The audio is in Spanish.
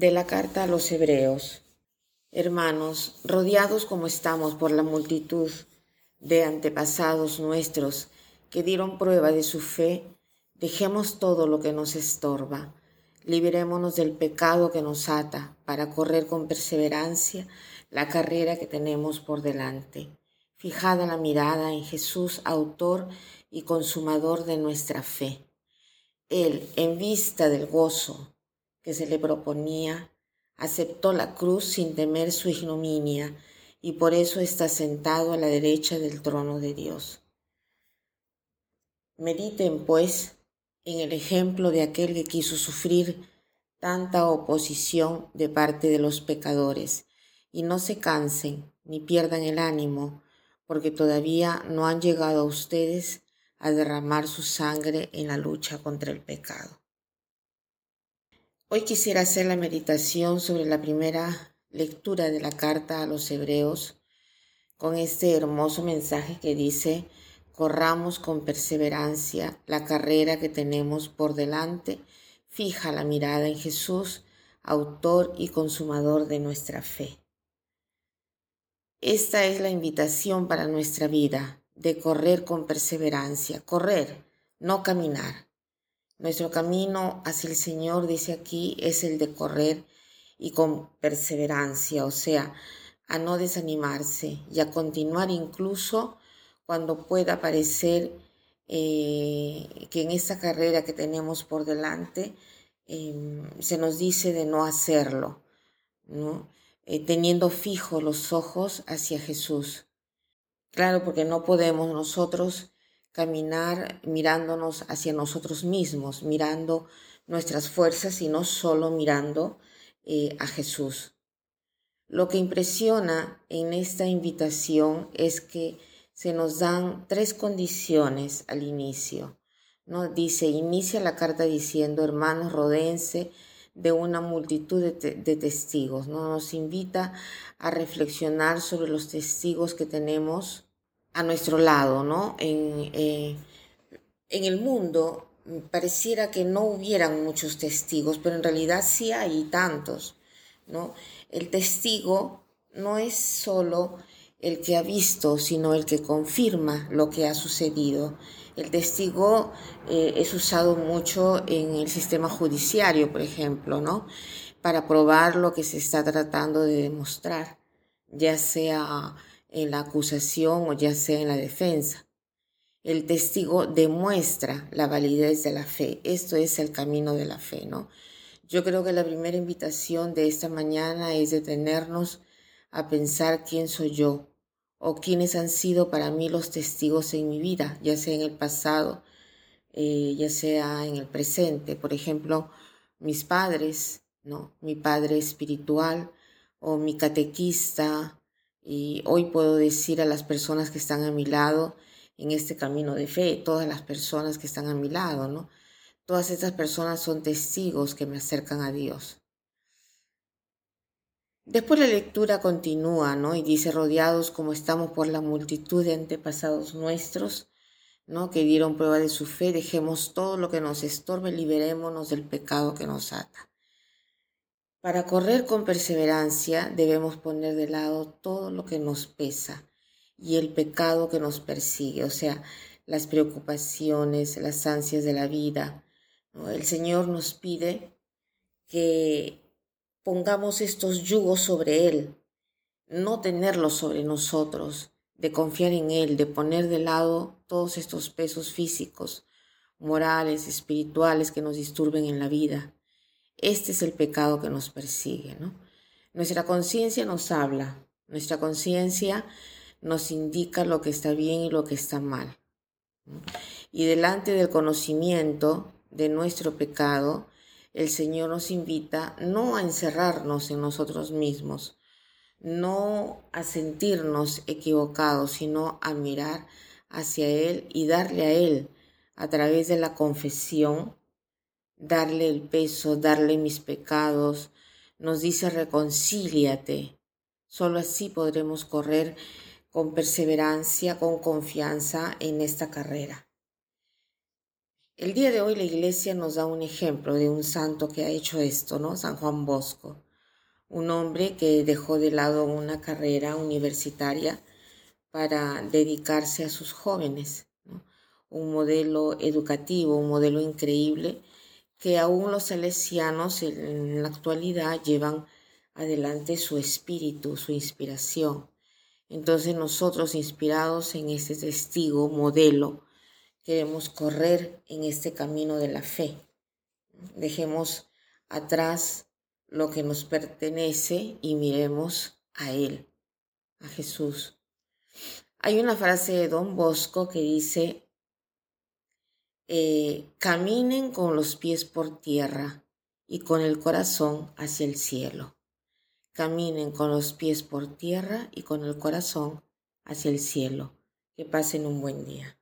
de la carta a los hebreos. Hermanos, rodeados como estamos por la multitud de antepasados nuestros que dieron prueba de su fe, dejemos todo lo que nos estorba, liberémonos del pecado que nos ata para correr con perseverancia la carrera que tenemos por delante. Fijada la mirada en Jesús, autor y consumador de nuestra fe. Él, en vista del gozo que se le proponía, aceptó la cruz sin temer su ignominia y por eso está sentado a la derecha del trono de Dios. Mediten, pues, en el ejemplo de aquel que quiso sufrir tanta oposición de parte de los pecadores, y no se cansen ni pierdan el ánimo, porque todavía no han llegado a ustedes a derramar su sangre en la lucha contra el pecado. Hoy quisiera hacer la meditación sobre la primera lectura de la carta a los hebreos con este hermoso mensaje que dice, corramos con perseverancia la carrera que tenemos por delante, fija la mirada en Jesús, autor y consumador de nuestra fe. Esta es la invitación para nuestra vida, de correr con perseverancia, correr, no caminar. Nuestro camino hacia el Señor, dice aquí, es el de correr y con perseverancia, o sea, a no desanimarse y a continuar incluso cuando pueda parecer eh, que en esta carrera que tenemos por delante em, se nos dice de no hacerlo, eh, teniendo fijos los ojos hacia Jesús. Claro, porque no podemos nosotros caminar mirándonos hacia nosotros mismos, mirando nuestras fuerzas y no solo mirando eh, a Jesús. Lo que impresiona en esta invitación es que se nos dan tres condiciones al inicio. ¿no? Dice, inicia la carta diciendo, hermanos, rodense de una multitud de, testigos. ¿no? Nos invita a reflexionar sobre los testigos que tenemos a nuestro lado, ¿no? En, eh, en el mundo pareciera que no hubieran muchos testigos, pero en realidad sí hay tantos, ¿no? El testigo no es solo el que ha visto, sino el que confirma lo que ha sucedido. El testigo eh, es usado mucho en el sistema judiciario, por ejemplo, ¿no? Para probar lo que se está tratando de demostrar, ya sea en la acusación o ya sea en la defensa. El testigo demuestra la validez de la fe. Esto es el camino de la fe, ¿no? Yo creo que la primera invitación de esta mañana es detenernos a pensar quién soy yo o quiénes han sido para mí los testigos en mi vida, ya sea en el pasado, eh, ya sea en el presente. Por ejemplo, mis padres, ¿no? Mi padre espiritual o mi catequista, y hoy puedo decir a las personas que están a mi lado en este camino de fe, todas las personas que están a mi lado, ¿no? Todas estas personas son testigos que me acercan a Dios. Después la lectura continúa, ¿no? Y dice, rodeados como estamos por la multitud de antepasados nuestros, ¿no? Que dieron prueba de su fe, dejemos todo lo que nos estorbe, liberémonos del pecado que nos ata. Para correr con perseverancia debemos poner de lado todo lo que nos pesa y el pecado que nos persigue, o sea, las preocupaciones, las ansias de la vida. El Señor nos pide que pongamos estos yugos sobre Él, no tenerlos sobre nosotros, de confiar en Él, de poner de lado todos estos pesos físicos, morales, espirituales que nos disturben en la vida este es el pecado que nos persigue, ¿no? Nuestra conciencia nos habla, nuestra conciencia nos indica lo que está bien y lo que está mal. Y delante del conocimiento de nuestro pecado, el Señor nos invita no a encerrarnos en nosotros mismos, no a sentirnos equivocados, sino a mirar hacia Él y darle a Él, a través de la confesión, darle el peso, darle mis pecados. Nos dice reconcíliate. Solo así podremos correr con perseverancia, con confianza en esta carrera. El día de hoy la iglesia nos da un ejemplo de un santo que ha hecho esto, ¿no? San Juan Bosco, un hombre que dejó de lado una carrera universitaria para dedicarse a sus jóvenes, un modelo educativo, un modelo increíble que aún los salesianos en la actualidad llevan adelante su espíritu, su inspiración. Entonces nosotros, inspirados en este testigo, modelo, queremos correr en este camino de la fe. Dejemos atrás lo que nos pertenece y miremos a Él, a Jesús. Hay una frase de Don Bosco que dice, eh, caminen con los pies por tierra y con el corazón hacia el cielo. Caminen con los pies por tierra y con el corazón hacia el cielo. Que pasen un buen día.